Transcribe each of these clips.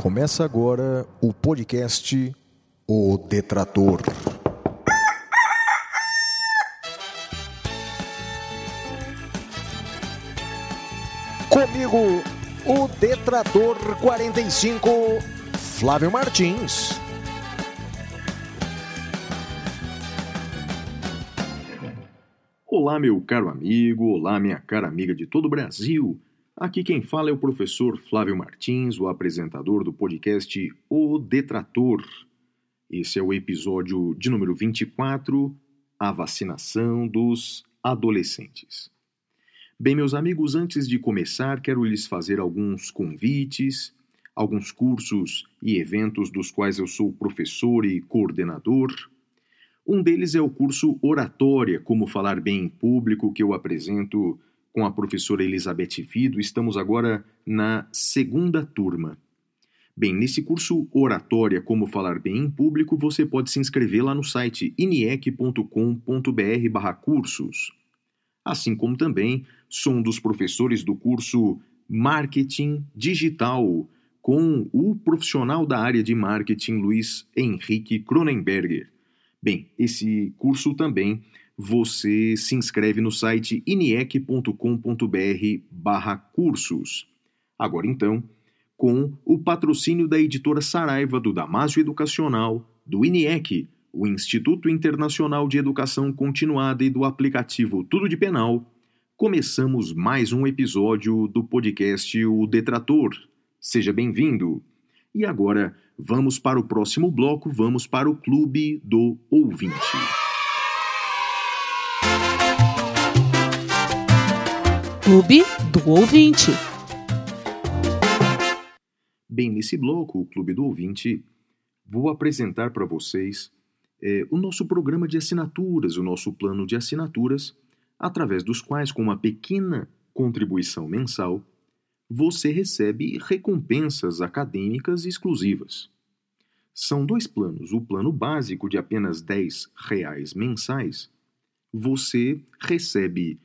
Começa agora o podcast O Detrator. Comigo, o Detrator 45, Flávio Martins. Olá, meu caro amigo, olá, minha cara amiga de todo o Brasil. Aqui quem fala é o professor Flávio Martins, o apresentador do podcast O Detrator. Esse é o episódio de número 24, a vacinação dos adolescentes. Bem, meus amigos, antes de começar, quero lhes fazer alguns convites, alguns cursos e eventos dos quais eu sou professor e coordenador. Um deles é o curso Oratória, Como Falar Bem em Público, que eu apresento com a professora Elizabeth Fido. Estamos agora na segunda turma. Bem, nesse curso Oratória Como Falar Bem em Público, você pode se inscrever lá no site iniec.com.br/cursos. Assim como também sou um dos professores do curso Marketing Digital com o profissional da área de marketing Luiz Henrique Cronenberger. Bem, esse curso também você se inscreve no site iniec.com.br barra cursos. Agora então, com o patrocínio da editora Saraiva do Damásio Educacional, do INIEC, o Instituto Internacional de Educação Continuada e do aplicativo Tudo de Penal, começamos mais um episódio do podcast O Detrator. Seja bem-vindo! E agora, vamos para o próximo bloco, vamos para o Clube do Ouvinte. Clube do Ouvinte. Bem, nesse bloco, o Clube do Ouvinte, vou apresentar para vocês é, o nosso programa de assinaturas, o nosso plano de assinaturas, através dos quais, com uma pequena contribuição mensal, você recebe recompensas acadêmicas exclusivas. São dois planos. O plano básico de apenas R$ reais mensais, você recebe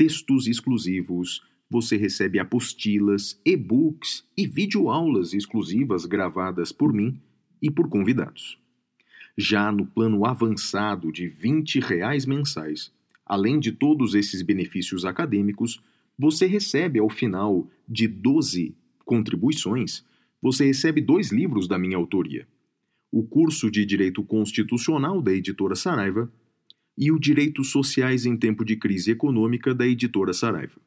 textos exclusivos, você recebe apostilas, e-books e videoaulas exclusivas gravadas por mim e por convidados. Já no plano avançado de 20 reais mensais, além de todos esses benefícios acadêmicos, você recebe ao final de 12 contribuições, você recebe dois livros da minha autoria. O curso de Direito Constitucional da editora Saraiva e o Direitos Sociais em Tempo de Crise Econômica da editora Saraiva.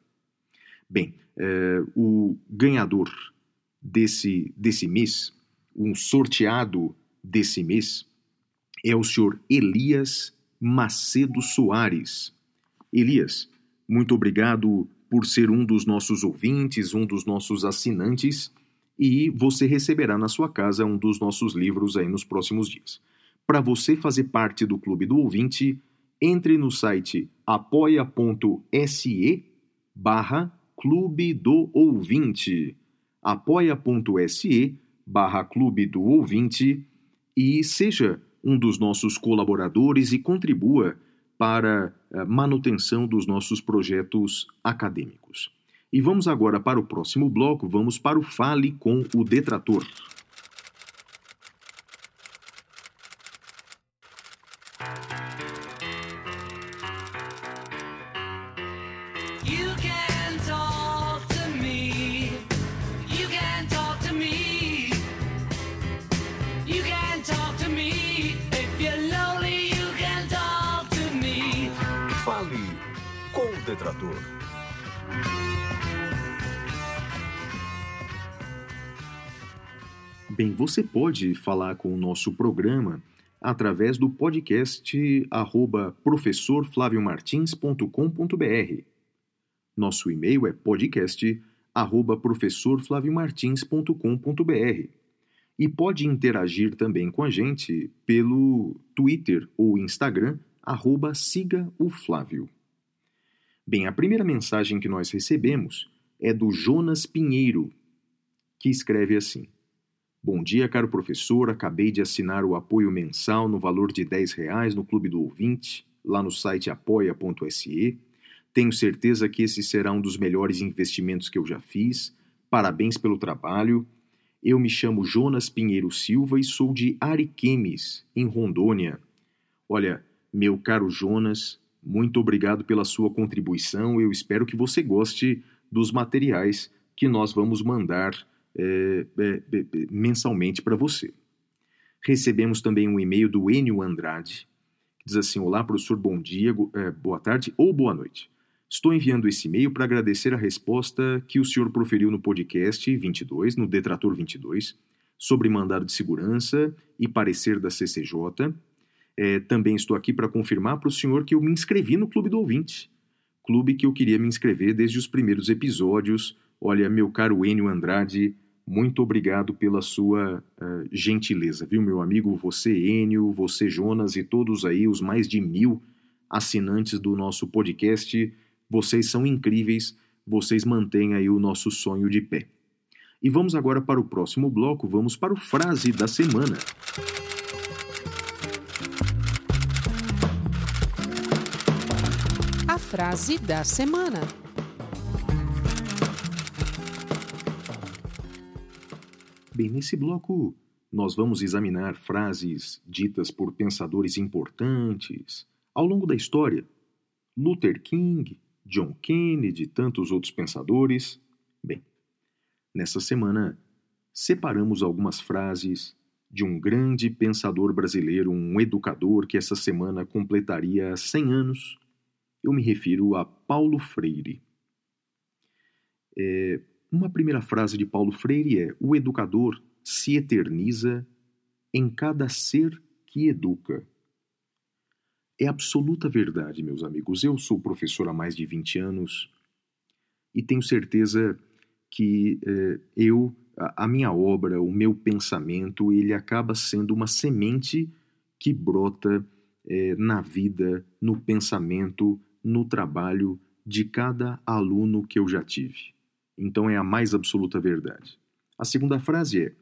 Bem, é, o ganhador desse, desse mês, um sorteado desse mês, é o senhor Elias Macedo Soares. Elias, muito obrigado por ser um dos nossos ouvintes, um dos nossos assinantes, e você receberá na sua casa um dos nossos livros aí nos próximos dias. Para você fazer parte do Clube do Ouvinte, entre no site apoia.se barra Clube do Ouvinte. apoia.se barra Clube do Ouvinte e seja um dos nossos colaboradores e contribua para a manutenção dos nossos projetos acadêmicos. E vamos agora para o próximo bloco, vamos para o Fale com o Detrator. Você pode falar com o nosso programa através do podcast arroba professorflaviomartins.com.br. Nosso e-mail é podcast arroba professorflaviomartins.com.br e pode interagir também com a gente pelo Twitter ou Instagram arroba siga o Flávio. Bem, a primeira mensagem que nós recebemos é do Jonas Pinheiro, que escreve assim: Bom dia, caro professor. Acabei de assinar o apoio mensal no valor de 10 reais no Clube do Ouvinte, lá no site apoia.se. Tenho certeza que esse será um dos melhores investimentos que eu já fiz. Parabéns pelo trabalho. Eu me chamo Jonas Pinheiro Silva e sou de Ariquemes, em Rondônia. Olha, meu caro Jonas, muito obrigado pela sua contribuição. Eu espero que você goste dos materiais que nós vamos mandar é, é, é, mensalmente para você. Recebemos também um e-mail do Enio Andrade, que diz assim: Olá, professor, bom dia, é, boa tarde ou boa noite. Estou enviando esse e-mail para agradecer a resposta que o senhor proferiu no podcast 22, no Detrator 22, sobre mandado de segurança e parecer da CCJ é, também estou aqui para confirmar para o senhor que eu me inscrevi no Clube do Ouvinte. Clube que eu queria me inscrever desde os primeiros episódios. Olha, meu caro Enio Andrade, muito obrigado pela sua uh, gentileza, viu, meu amigo? Você, Enio, você, Jonas e todos aí, os mais de mil assinantes do nosso podcast. Vocês são incríveis, vocês mantêm aí o nosso sonho de pé. E vamos agora para o próximo bloco, vamos para o Frase da Semana. A frase da semana. Bem, nesse bloco nós vamos examinar frases ditas por pensadores importantes ao longo da história. Luther King, John Kennedy e tantos outros pensadores. Bem, nessa semana separamos algumas frases de um grande pensador brasileiro, um educador que essa semana completaria 100 anos. Eu me refiro a Paulo Freire. É, uma primeira frase de Paulo Freire é: O educador se eterniza em cada ser que educa. É absoluta verdade, meus amigos. Eu sou professor há mais de 20 anos e tenho certeza que eh, eu, a, a minha obra, o meu pensamento, ele acaba sendo uma semente que brota eh, na vida, no pensamento, no trabalho de cada aluno que eu já tive. Então é a mais absoluta verdade. A segunda frase é: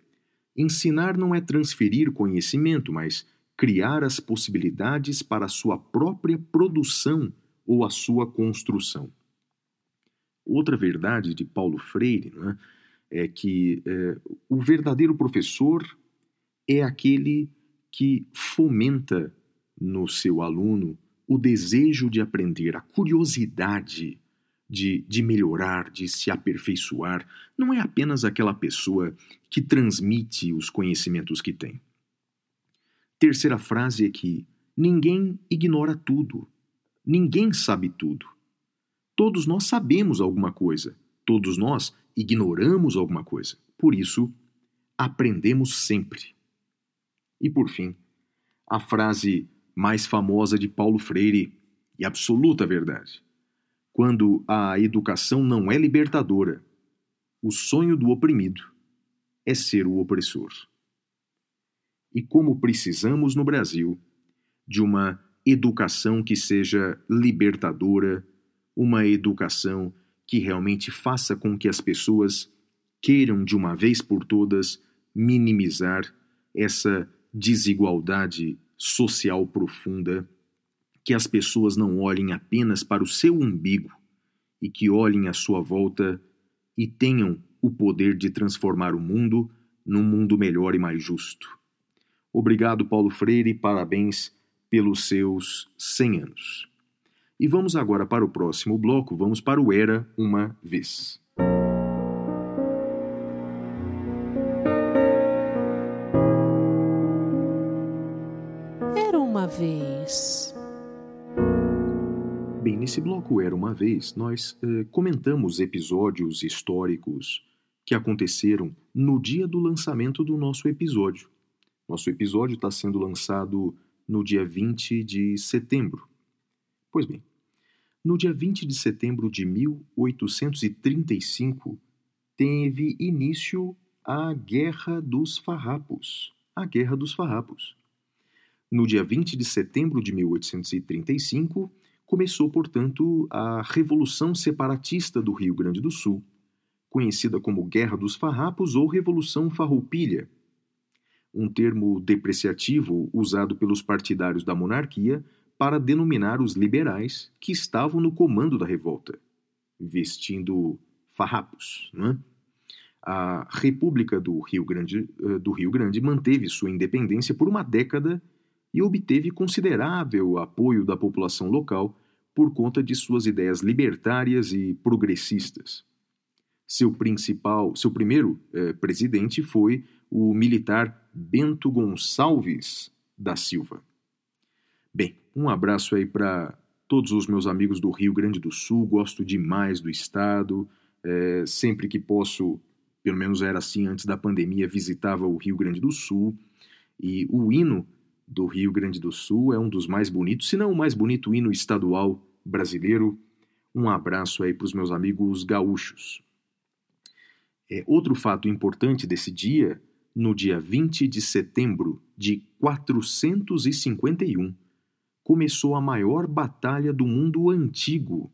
ensinar não é transferir conhecimento, mas criar as possibilidades para a sua própria produção ou a sua construção. Outra verdade de Paulo Freire né, é que é, o verdadeiro professor é aquele que fomenta no seu aluno o desejo de aprender, a curiosidade de, de melhorar, de se aperfeiçoar. Não é apenas aquela pessoa que transmite os conhecimentos que tem. Terceira frase é que ninguém ignora tudo. Ninguém sabe tudo. Todos nós sabemos alguma coisa. Todos nós ignoramos alguma coisa. Por isso, aprendemos sempre. E por fim, a frase mais famosa de Paulo Freire e absoluta verdade. Quando a educação não é libertadora, o sonho do oprimido é ser o opressor. E como precisamos no Brasil de uma educação que seja libertadora, uma educação que realmente faça com que as pessoas queiram de uma vez por todas minimizar essa desigualdade social profunda, que as pessoas não olhem apenas para o seu umbigo e que olhem à sua volta e tenham o poder de transformar o mundo num mundo melhor e mais justo. Obrigado, Paulo Freire, e parabéns pelos seus 100 anos. E vamos agora para o próximo bloco, vamos para o Era uma Vez. Era uma vez. Nesse bloco Era uma Vez, nós eh, comentamos episódios históricos que aconteceram no dia do lançamento do nosso episódio. Nosso episódio está sendo lançado no dia 20 de setembro. Pois bem, no dia 20 de setembro de 1835, teve início a Guerra dos Farrapos. A Guerra dos Farrapos. No dia 20 de setembro de 1835, começou, portanto, a Revolução Separatista do Rio Grande do Sul, conhecida como Guerra dos Farrapos ou Revolução Farroupilha, um termo depreciativo usado pelos partidários da monarquia para denominar os liberais que estavam no comando da revolta, vestindo farrapos. É? A República do Rio Grande, eh, do Rio Grande manteve sua independência por uma década e obteve considerável apoio da população local por conta de suas ideias libertárias e progressistas. Seu principal, seu primeiro eh, presidente foi o militar Bento Gonçalves da Silva. Bem, um abraço aí para todos os meus amigos do Rio Grande do Sul, gosto demais do estado, é, sempre que posso, pelo menos era assim antes da pandemia, visitava o Rio Grande do Sul e o hino do Rio Grande do Sul é um dos mais bonitos, se não o mais bonito hino estadual brasileiro. Um abraço aí para os meus amigos gaúchos. É, outro fato importante desse dia, no dia 20 de setembro de 451, começou a maior batalha do mundo antigo.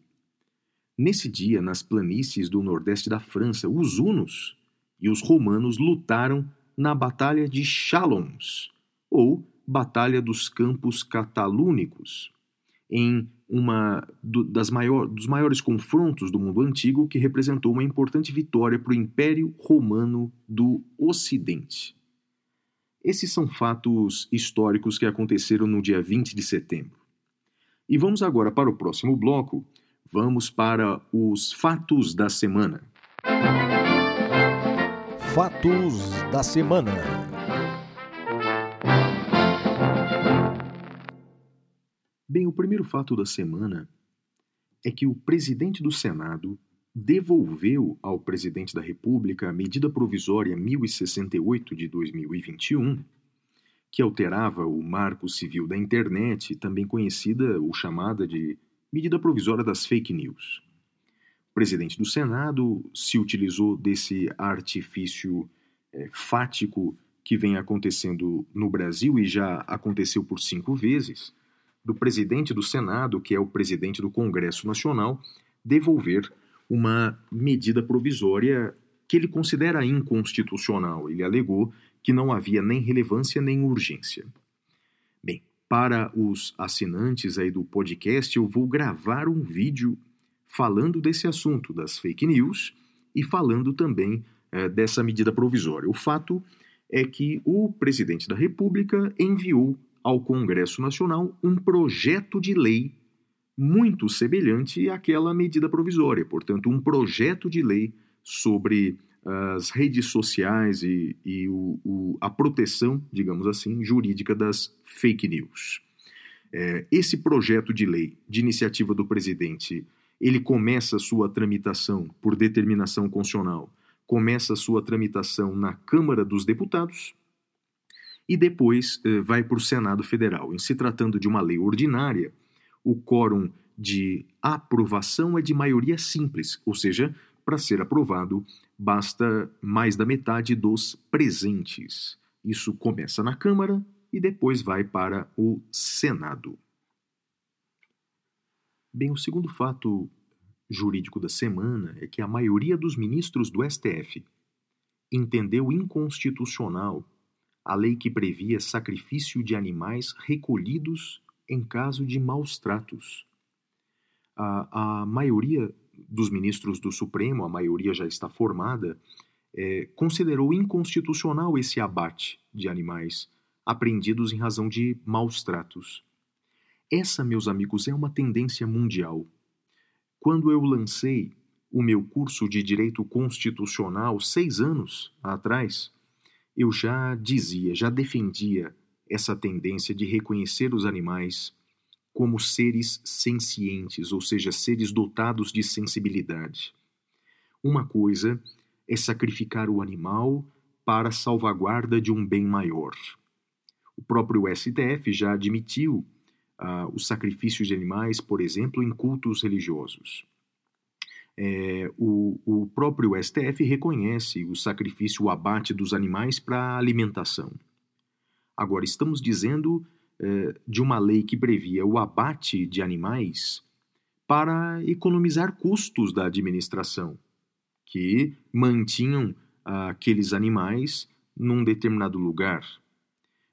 Nesse dia, nas planícies do nordeste da França, os hunos e os romanos lutaram na Batalha de Chalons, ou Batalha dos Campos Catalúnicos, em uma do, das maior, dos maiores confrontos do mundo antigo que representou uma importante vitória para o Império Romano do Ocidente. Esses são fatos históricos que aconteceram no dia 20 de setembro. E vamos agora para o próximo bloco. Vamos para os fatos da semana. Fatos da semana. Bem, o primeiro fato da semana é que o presidente do Senado devolveu ao presidente da República a medida provisória 1068 de 2021, que alterava o Marco Civil da Internet, também conhecida ou chamada de medida provisória das fake news. O presidente do Senado se utilizou desse artifício é, fático que vem acontecendo no Brasil e já aconteceu por cinco vezes, do presidente do Senado, que é o presidente do Congresso Nacional, devolver uma medida provisória que ele considera inconstitucional. Ele alegou que não havia nem relevância nem urgência. Bem, para os assinantes aí do podcast, eu vou gravar um vídeo falando desse assunto das fake news e falando também eh, dessa medida provisória. O fato é que o presidente da República enviou ao Congresso Nacional um projeto de lei muito semelhante àquela medida provisória, portanto, um projeto de lei sobre as redes sociais e, e o, o, a proteção, digamos assim, jurídica das fake news. É, esse projeto de lei de iniciativa do presidente, ele começa sua tramitação por determinação constitucional, começa sua tramitação na Câmara dos Deputados e depois eh, vai para o Senado Federal. Em se tratando de uma lei ordinária, o quórum de aprovação é de maioria simples, ou seja, para ser aprovado basta mais da metade dos presentes. Isso começa na Câmara e depois vai para o Senado. Bem, o segundo fato jurídico da semana é que a maioria dos ministros do STF entendeu inconstitucional a lei que previa sacrifício de animais recolhidos em caso de maus tratos. A, a maioria dos ministros do Supremo, a maioria já está formada, é, considerou inconstitucional esse abate de animais apreendidos em razão de maus tratos. Essa, meus amigos, é uma tendência mundial. Quando eu lancei o meu curso de Direito Constitucional seis anos atrás, eu já dizia, já defendia essa tendência de reconhecer os animais como seres sencientes, ou seja, seres dotados de sensibilidade. Uma coisa é sacrificar o animal para salvaguarda de um bem maior. O próprio STF já admitiu uh, o sacrifício de animais, por exemplo, em cultos religiosos. É, o, o próprio STF reconhece o sacrifício, o abate dos animais para alimentação. Agora, estamos dizendo eh, de uma lei que previa o abate de animais para economizar custos da administração, que mantinham aqueles animais num determinado lugar.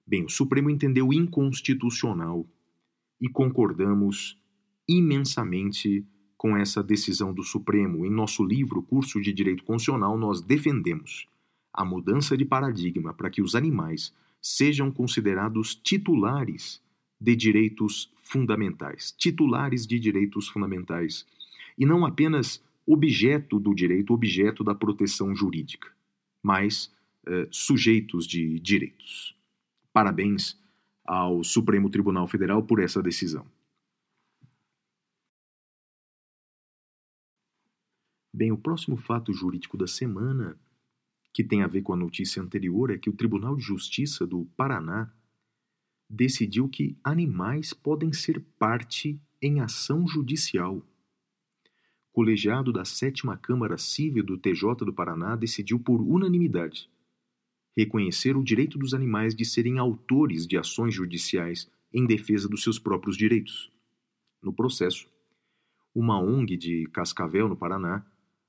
Bem, o Supremo entendeu inconstitucional e concordamos imensamente com essa decisão do Supremo. Em nosso livro, Curso de Direito Constitucional, nós defendemos a mudança de paradigma para que os animais sejam considerados titulares de direitos fundamentais, titulares de direitos fundamentais, e não apenas objeto do direito, objeto da proteção jurídica, mas eh, sujeitos de direitos. Parabéns ao Supremo Tribunal Federal por essa decisão. Bem, o próximo fato jurídico da semana, que tem a ver com a notícia anterior, é que o Tribunal de Justiça do Paraná decidiu que animais podem ser parte em ação judicial. O colegiado da Sétima Câmara Civil do TJ do Paraná decidiu por unanimidade reconhecer o direito dos animais de serem autores de ações judiciais em defesa dos seus próprios direitos. No processo, uma ONG de Cascavel, no Paraná,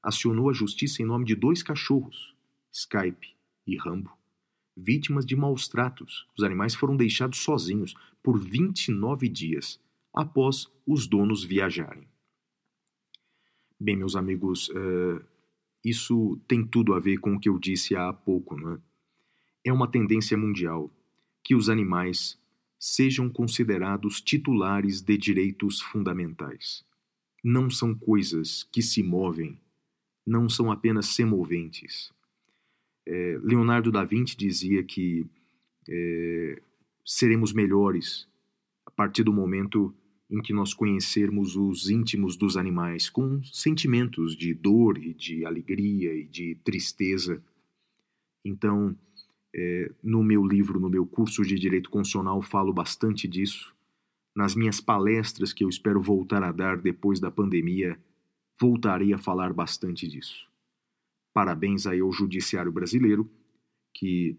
acionou a justiça em nome de dois cachorros, Skype e Rambo, vítimas de maus tratos. Os animais foram deixados sozinhos por 29 dias após os donos viajarem. Bem, meus amigos, uh, isso tem tudo a ver com o que eu disse há pouco, não é? É uma tendência mundial que os animais sejam considerados titulares de direitos fundamentais. Não são coisas que se movem não são apenas semoventes. É, Leonardo da Vinci dizia que é, seremos melhores a partir do momento em que nós conhecermos os íntimos dos animais, com sentimentos de dor e de alegria e de tristeza. Então, é, no meu livro, no meu curso de Direito Constitucional, falo bastante disso. Nas minhas palestras, que eu espero voltar a dar depois da pandemia, voltarei a falar bastante disso. Parabéns aí ao Judiciário Brasileiro, que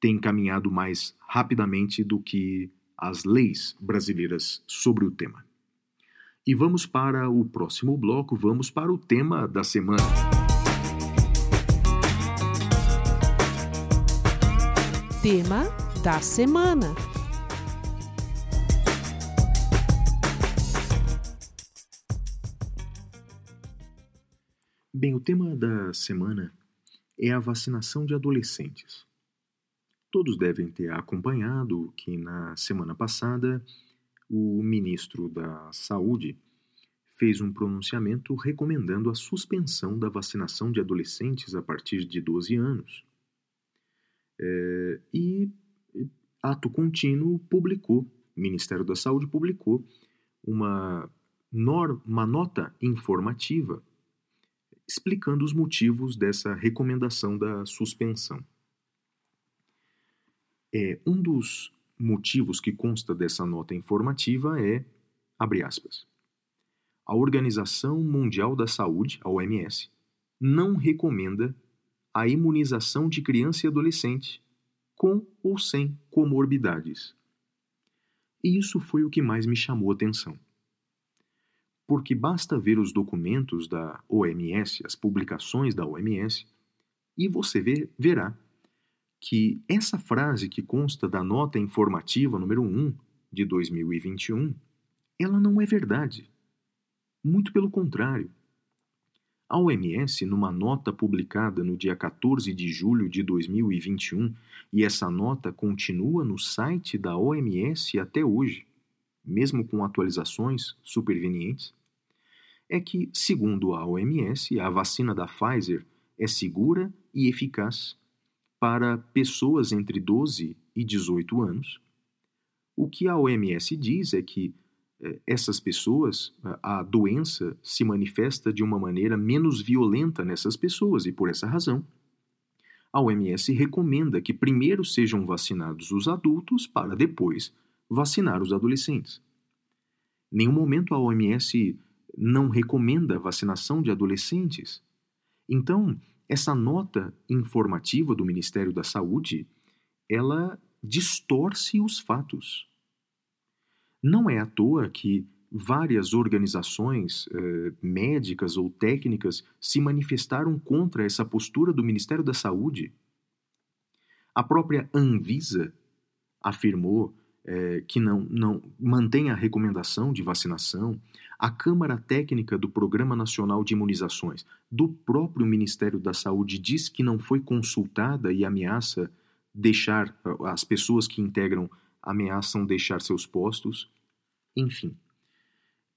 tem caminhado mais rapidamente do que as leis brasileiras sobre o tema. E vamos para o próximo bloco, vamos para o tema da semana. Tema da semana. Bem, o tema da semana é a vacinação de adolescentes. Todos devem ter acompanhado que na semana passada o ministro da Saúde fez um pronunciamento recomendando a suspensão da vacinação de adolescentes a partir de 12 anos. É, e, ato contínuo, publicou, o Ministério da Saúde publicou uma, uma nota informativa explicando os motivos dessa recomendação da suspensão. É, um dos motivos que consta dessa nota informativa é, abre aspas, a Organização Mundial da Saúde, a OMS, não recomenda a imunização de criança e adolescente com ou sem comorbidades. E isso foi o que mais me chamou a atenção porque basta ver os documentos da OMS, as publicações da OMS, e você ver, verá que essa frase que consta da nota informativa número 1 de 2021, ela não é verdade. Muito pelo contrário. A OMS, numa nota publicada no dia 14 de julho de 2021, e essa nota continua no site da OMS até hoje, mesmo com atualizações supervenientes, é que, segundo a OMS, a vacina da Pfizer é segura e eficaz para pessoas entre 12 e 18 anos. O que a OMS diz é que eh, essas pessoas, a doença se manifesta de uma maneira menos violenta nessas pessoas e, por essa razão, a OMS recomenda que primeiro sejam vacinados os adultos para depois vacinar os adolescentes. Nenhum momento a OMS não recomenda vacinação de adolescentes. Então, essa nota informativa do Ministério da Saúde, ela distorce os fatos. Não é à toa que várias organizações eh, médicas ou técnicas se manifestaram contra essa postura do Ministério da Saúde. A própria Anvisa afirmou é, que não, não mantém a recomendação de vacinação, a Câmara Técnica do Programa Nacional de Imunizações do próprio Ministério da Saúde diz que não foi consultada e ameaça deixar, as pessoas que integram ameaçam deixar seus postos. Enfim,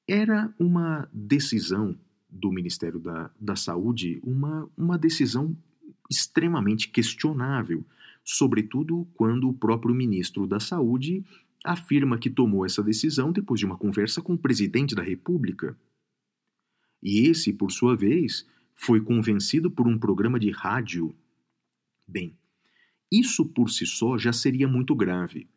era uma decisão do Ministério da, da Saúde, uma, uma decisão extremamente questionável, sobretudo quando o próprio ministro da Saúde afirma que tomou essa decisão depois de uma conversa com o presidente da República. E esse, por sua vez, foi convencido por um programa de rádio. Bem, isso por si só já seria muito grave,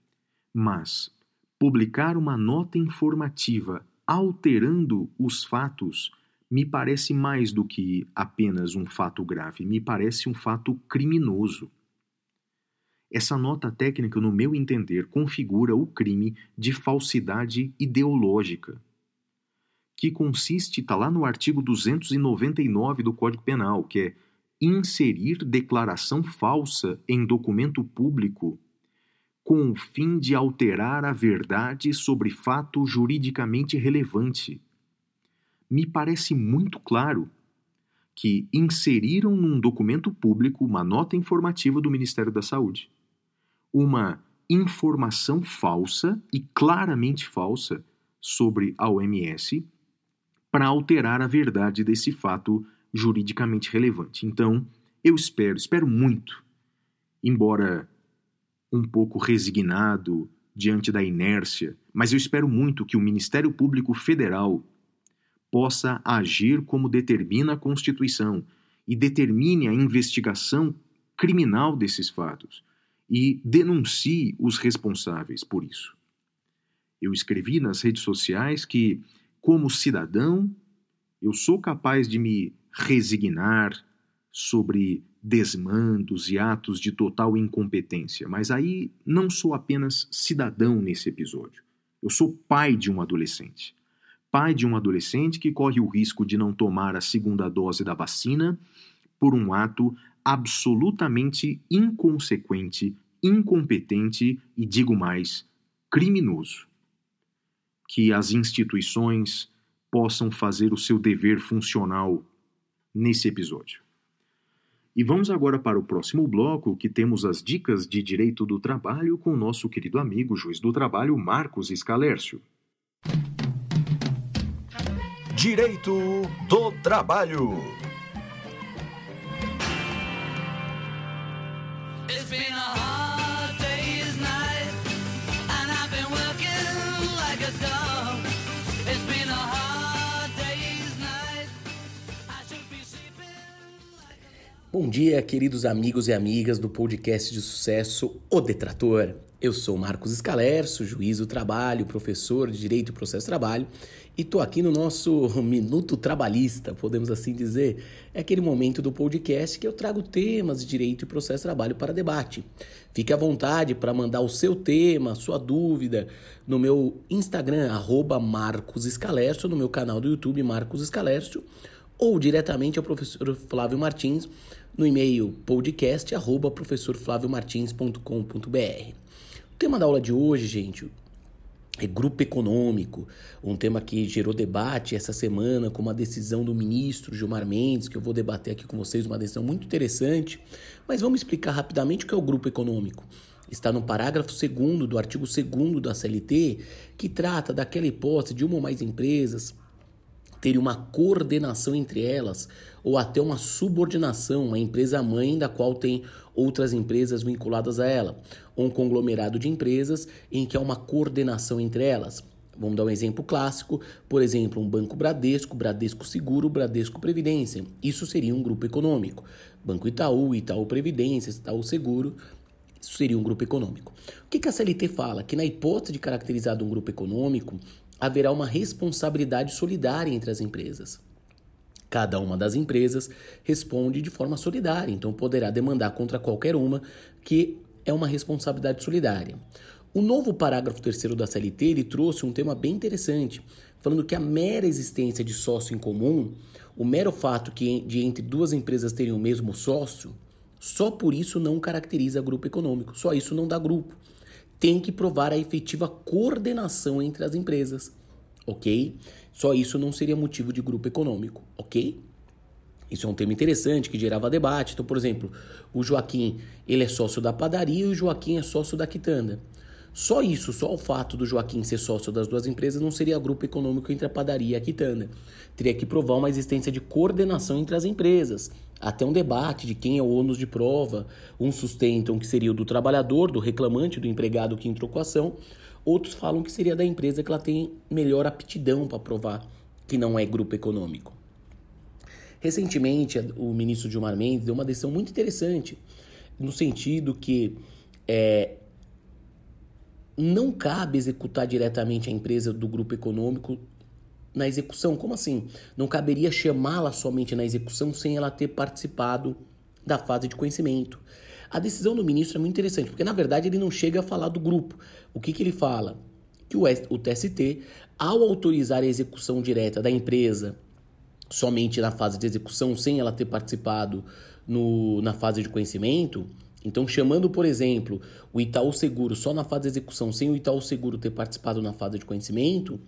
mas publicar uma nota informativa alterando os fatos me parece mais do que apenas um fato grave, me parece um fato criminoso. Essa nota técnica, no meu entender, configura o crime de falsidade ideológica, que consiste, está lá no artigo 299 do Código Penal, que é inserir declaração falsa em documento público com o fim de alterar a verdade sobre fato juridicamente relevante. Me parece muito claro que inseriram num documento público uma nota informativa do Ministério da Saúde uma informação falsa e claramente falsa sobre a OMS para alterar a verdade desse fato juridicamente relevante. Então, eu espero, espero muito, embora um pouco resignado diante da inércia, mas eu espero muito que o Ministério Público Federal possa agir como determina a Constituição e determine a investigação criminal desses fatos e denuncie os responsáveis por isso. Eu escrevi nas redes sociais que, como cidadão, eu sou capaz de me resignar sobre desmandos e atos de total incompetência, mas aí não sou apenas cidadão nesse episódio. Eu sou pai de um adolescente. Pai de um adolescente que corre o risco de não tomar a segunda dose da vacina por um ato absolutamente inconsequente incompetente e, digo mais, criminoso. Que as instituições possam fazer o seu dever funcional nesse episódio. E vamos agora para o próximo bloco, que temos as dicas de direito do trabalho com o nosso querido amigo juiz do trabalho Marcos Escalércio. Direito do trabalho. Bom dia, queridos amigos e amigas do podcast de sucesso O Detrator. Eu sou Marcos Escalerço, juiz do trabalho, professor de Direito e Processo Trabalho, e tô aqui no nosso Minuto Trabalhista, podemos assim dizer. É aquele momento do podcast que eu trago temas de Direito e Processo Trabalho para debate. Fique à vontade para mandar o seu tema, sua dúvida, no meu Instagram, arroba Marcos Escalerço, no meu canal do YouTube, Marcos Escalerço, ou diretamente ao professor Flávio Martins no e-mail podcast arroba professorflaviomartins.com.br. O tema da aula de hoje, gente, é grupo econômico, um tema que gerou debate essa semana com uma decisão do ministro Gilmar Mendes, que eu vou debater aqui com vocês, uma decisão muito interessante. Mas vamos explicar rapidamente o que é o grupo econômico. Está no parágrafo 2 do artigo 2 da CLT, que trata daquela hipótese de uma ou mais empresas terem uma coordenação entre elas ou até uma subordinação, uma empresa mãe da qual tem outras empresas vinculadas a ela, um conglomerado de empresas em que há uma coordenação entre elas. Vamos dar um exemplo clássico, por exemplo, um banco Bradesco, Bradesco Seguro, Bradesco Previdência. Isso seria um grupo econômico. Banco Itaú, Itaú Previdência, Itaú Seguro, isso seria um grupo econômico. O que, que a CLT fala? Que na hipótese de caracterizado um grupo econômico, haverá uma responsabilidade solidária entre as empresas. Cada uma das empresas responde de forma solidária, então poderá demandar contra qualquer uma que é uma responsabilidade solidária. O novo parágrafo 3 da CLT ele trouxe um tema bem interessante, falando que a mera existência de sócio em comum, o mero fato que de entre duas empresas terem o mesmo sócio, só por isso não caracteriza grupo econômico, só isso não dá grupo. Tem que provar a efetiva coordenação entre as empresas, ok? Só isso não seria motivo de grupo econômico, ok? Isso é um tema interessante que gerava debate. Então, por exemplo, o Joaquim ele é sócio da padaria e o Joaquim é sócio da quitanda. Só isso, só o fato do Joaquim ser sócio das duas empresas não seria grupo econômico entre a padaria e a quitanda. Teria que provar uma existência de coordenação entre as empresas. Até um debate de quem é o ônus de prova. Uns sustentam que seria o do trabalhador, do reclamante, do empregado que entrou com a ação. Outros falam que seria da empresa que ela tem melhor aptidão para provar que não é grupo econômico. Recentemente, o ministro Gilmar Mendes deu uma decisão muito interessante, no sentido que é, não cabe executar diretamente a empresa do grupo econômico na execução. Como assim? Não caberia chamá-la somente na execução sem ela ter participado da fase de conhecimento. A decisão do ministro é muito interessante, porque na verdade ele não chega a falar do grupo. O que, que ele fala? Que o, o TST, ao autorizar a execução direta da empresa somente na fase de execução, sem ela ter participado no, na fase de conhecimento, então chamando, por exemplo, o Itaú Seguro só na fase de execução, sem o Itaú Seguro ter participado na fase de conhecimento,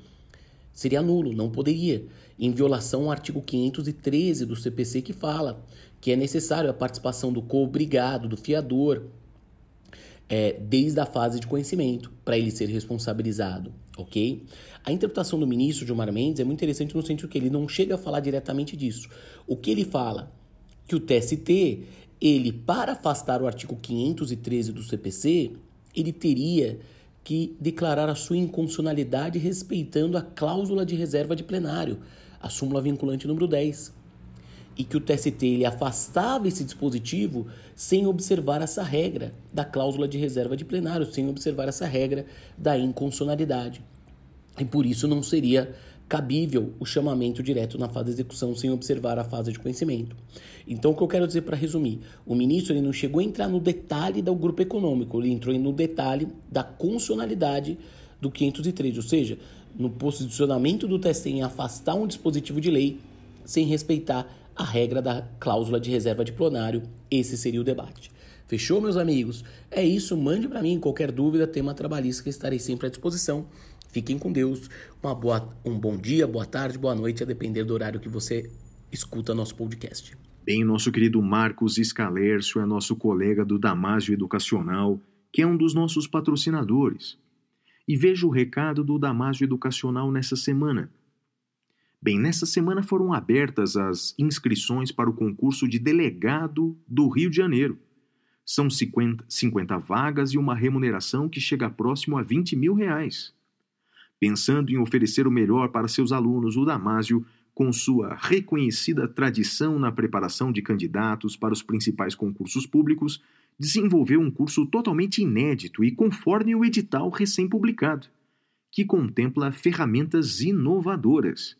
seria nulo, não poderia, em violação ao artigo 513 do CPC que fala que é necessário a participação do co-obrigado, do fiador, é, desde a fase de conhecimento, para ele ser responsabilizado, ok? A interpretação do ministro Gilmar Mendes é muito interessante no sentido que ele não chega a falar diretamente disso. O que ele fala? Que o TST, ele, para afastar o artigo 513 do CPC, ele teria que declarar a sua inconstitucionalidade respeitando a cláusula de reserva de plenário, a súmula vinculante número 10 e que o TST ele afastava esse dispositivo sem observar essa regra da cláusula de reserva de plenário, sem observar essa regra da inconstitucionalidade. E por isso não seria cabível o chamamento direto na fase de execução sem observar a fase de conhecimento. Então, o que eu quero dizer para resumir, o ministro ele não chegou a entrar no detalhe do grupo econômico, ele entrou no detalhe da constitucionalidade do 503, ou seja, no posicionamento do TST em afastar um dispositivo de lei sem respeitar a regra da cláusula de reserva de plenário. Esse seria o debate. Fechou, meus amigos? É isso, mande para mim qualquer dúvida, tema trabalhista que estarei sempre à disposição. Fiquem com Deus. Uma boa, um bom dia, boa tarde, boa noite, a depender do horário que você escuta nosso podcast. Bem, nosso querido Marcos Escalércio é nosso colega do Damásio Educacional, que é um dos nossos patrocinadores. E veja o recado do Damásio Educacional nessa semana. Bem, nessa semana foram abertas as inscrições para o concurso de delegado do Rio de Janeiro. São 50, 50 vagas e uma remuneração que chega próximo a 20 mil reais. Pensando em oferecer o melhor para seus alunos, o Damásio, com sua reconhecida tradição na preparação de candidatos para os principais concursos públicos, desenvolveu um curso totalmente inédito e conforme o edital recém-publicado, que contempla ferramentas inovadoras.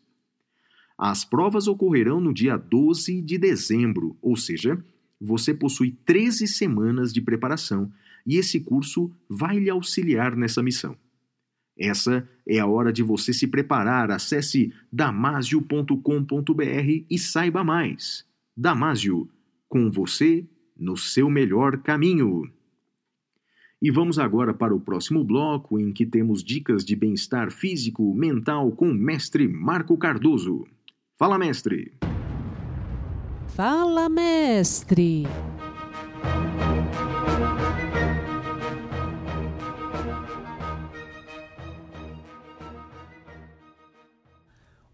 As provas ocorrerão no dia 12 de dezembro, ou seja, você possui 13 semanas de preparação e esse curso vai lhe auxiliar nessa missão. Essa é a hora de você se preparar. Acesse damasio.com.br e saiba mais. Damásio, com você no seu melhor caminho. E vamos agora para o próximo bloco, em que temos dicas de bem-estar físico, mental com o mestre Marco Cardoso. Fala, mestre! Fala, mestre!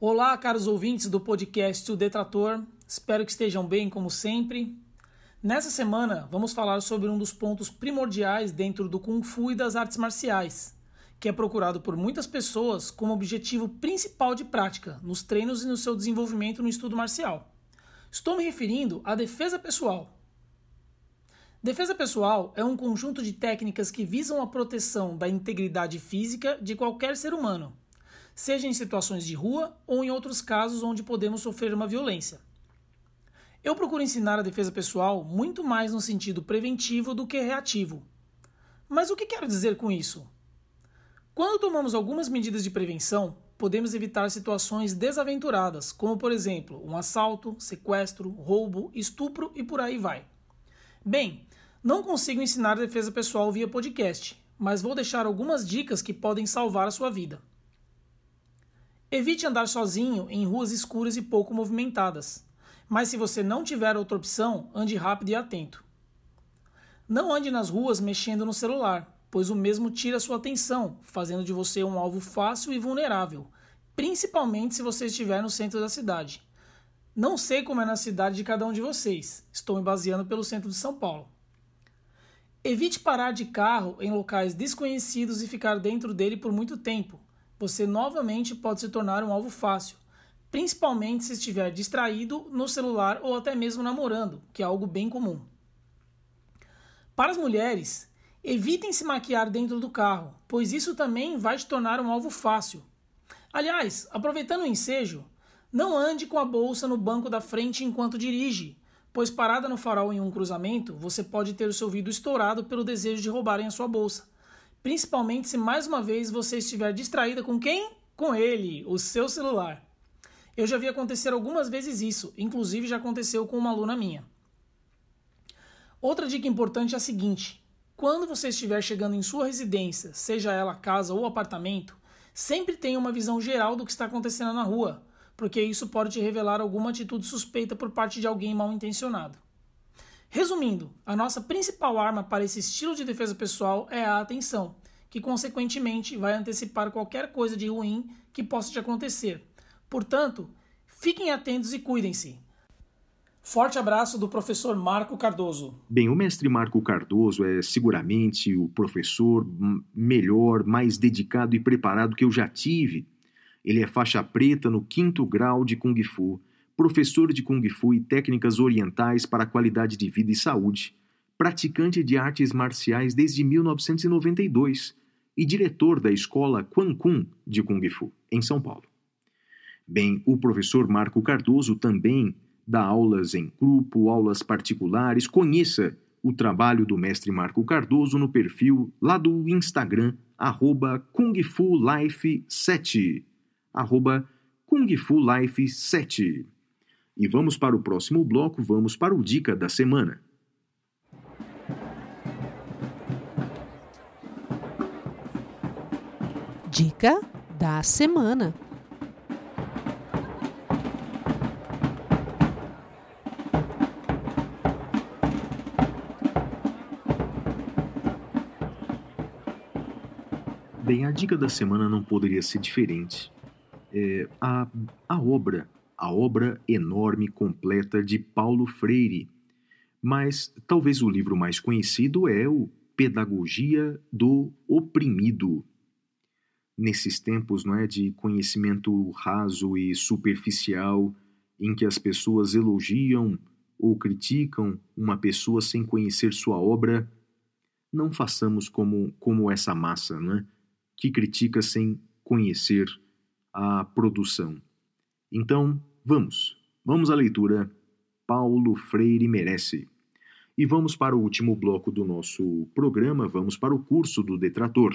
Olá, caros ouvintes do podcast O Detrator. Espero que estejam bem, como sempre. Nessa semana, vamos falar sobre um dos pontos primordiais dentro do Kung Fu e das artes marciais, que é procurado por muitas pessoas como objetivo principal de prática nos treinos e no seu desenvolvimento no estudo marcial. Estou me referindo à defesa pessoal. Defesa pessoal é um conjunto de técnicas que visam a proteção da integridade física de qualquer ser humano, seja em situações de rua ou em outros casos onde podemos sofrer uma violência. Eu procuro ensinar a defesa pessoal muito mais no sentido preventivo do que reativo. Mas o que quero dizer com isso? Quando tomamos algumas medidas de prevenção, podemos evitar situações desaventuradas, como por exemplo um assalto, sequestro, roubo, estupro e por aí vai. Bem, não consigo ensinar defesa pessoal via podcast, mas vou deixar algumas dicas que podem salvar a sua vida. Evite andar sozinho em ruas escuras e pouco movimentadas, mas se você não tiver outra opção, ande rápido e atento. Não ande nas ruas mexendo no celular, pois o mesmo tira sua atenção, fazendo de você um alvo fácil e vulnerável, principalmente se você estiver no centro da cidade. Não sei como é na cidade de cada um de vocês, estou me baseando pelo centro de São Paulo. Evite parar de carro em locais desconhecidos e ficar dentro dele por muito tempo. Você novamente pode se tornar um alvo fácil, principalmente se estiver distraído no celular ou até mesmo namorando, que é algo bem comum. Para as mulheres, evitem se maquiar dentro do carro, pois isso também vai te tornar um alvo fácil. Aliás, aproveitando o ensejo, não ande com a bolsa no banco da frente enquanto dirige, pois parada no farol em um cruzamento, você pode ter o seu vidro estourado pelo desejo de roubarem a sua bolsa. Principalmente se mais uma vez você estiver distraída com quem? Com ele, o seu celular. Eu já vi acontecer algumas vezes isso, inclusive já aconteceu com uma aluna minha. Outra dica importante é a seguinte: quando você estiver chegando em sua residência, seja ela casa ou apartamento, sempre tenha uma visão geral do que está acontecendo na rua porque isso pode te revelar alguma atitude suspeita por parte de alguém mal intencionado. Resumindo, a nossa principal arma para esse estilo de defesa pessoal é a atenção, que consequentemente vai antecipar qualquer coisa de ruim que possa te acontecer. Portanto, fiquem atentos e cuidem-se. Forte abraço do professor Marco Cardoso. Bem, o mestre Marco Cardoso é seguramente o professor melhor, mais dedicado e preparado que eu já tive ele é faixa preta no quinto grau de Kung Fu, professor de Kung Fu e técnicas orientais para qualidade de vida e saúde, praticante de artes marciais desde 1992 e diretor da escola Quan Kun de Kung Fu, em São Paulo. Bem, o professor Marco Cardoso também dá aulas em grupo, aulas particulares. Conheça o trabalho do mestre Marco Cardoso no perfil lá do Instagram, arroba Kung Fu Life 7 arroba Kung Fu Life 7. E vamos para o próximo bloco, vamos para o Dica da Semana. Dica da Semana. Bem, a dica da semana não poderia ser diferente é, a, a obra, a obra enorme, completa de Paulo Freire. Mas talvez o livro mais conhecido é o Pedagogia do Oprimido. Nesses tempos não é, de conhecimento raso e superficial, em que as pessoas elogiam ou criticam uma pessoa sem conhecer sua obra, não façamos como, como essa massa, não é? que critica sem conhecer a produção. Então, vamos, vamos à leitura. Paulo Freire merece. E vamos para o último bloco do nosso programa, vamos para o curso do detrator.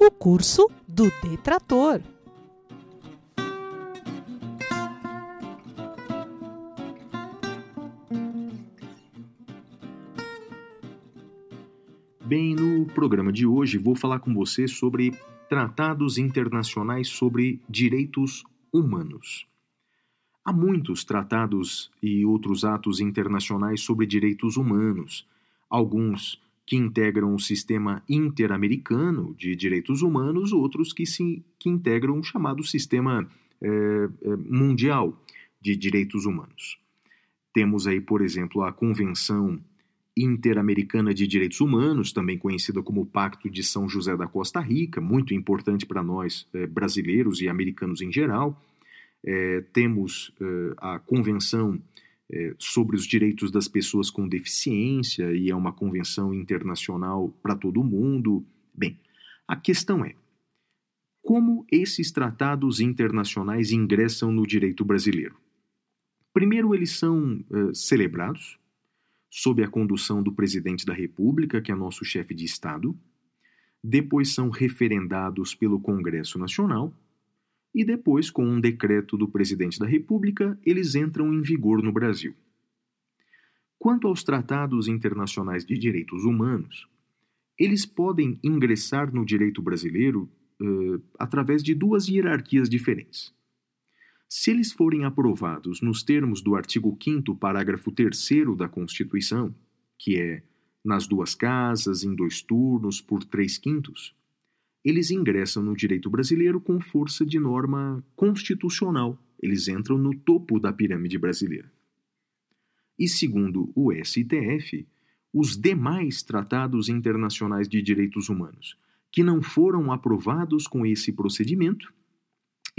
O curso do detrator. Bem, no programa de hoje vou falar com você sobre tratados internacionais sobre direitos humanos. Há muitos tratados e outros atos internacionais sobre direitos humanos, alguns que integram o sistema interamericano de direitos humanos, outros que, se, que integram o chamado sistema é, é, mundial de direitos humanos. Temos aí, por exemplo, a Convenção Interamericana de Direitos Humanos, também conhecida como Pacto de São José da Costa Rica, muito importante para nós é, brasileiros e americanos em geral. É, temos é, a Convenção sobre os Direitos das Pessoas com Deficiência, e é uma convenção internacional para todo mundo. Bem, a questão é: como esses tratados internacionais ingressam no direito brasileiro? Primeiro, eles são celebrados sob a condução do presidente da República, que é nosso chefe de Estado, depois são referendados pelo Congresso Nacional e depois, com um decreto do presidente da República, eles entram em vigor no Brasil. Quanto aos tratados internacionais de direitos humanos, eles podem ingressar no direito brasileiro uh, através de duas hierarquias diferentes. Se eles forem aprovados nos termos do artigo 5, parágrafo 3 da Constituição, que é nas duas casas, em dois turnos, por três quintos, eles ingressam no direito brasileiro com força de norma constitucional. Eles entram no topo da pirâmide brasileira. E segundo o STF, os demais tratados internacionais de direitos humanos que não foram aprovados com esse procedimento,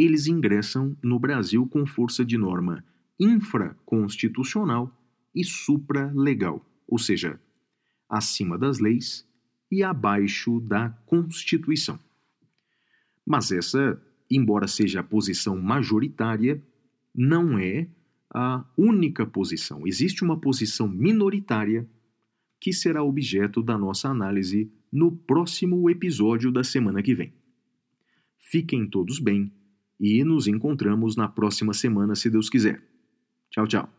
eles ingressam no Brasil com força de norma infraconstitucional e supralegal, ou seja, acima das leis e abaixo da Constituição. Mas essa, embora seja a posição majoritária, não é a única posição. Existe uma posição minoritária que será objeto da nossa análise no próximo episódio da semana que vem. Fiquem todos bem e nos encontramos na próxima semana, se Deus quiser. Tchau, tchau.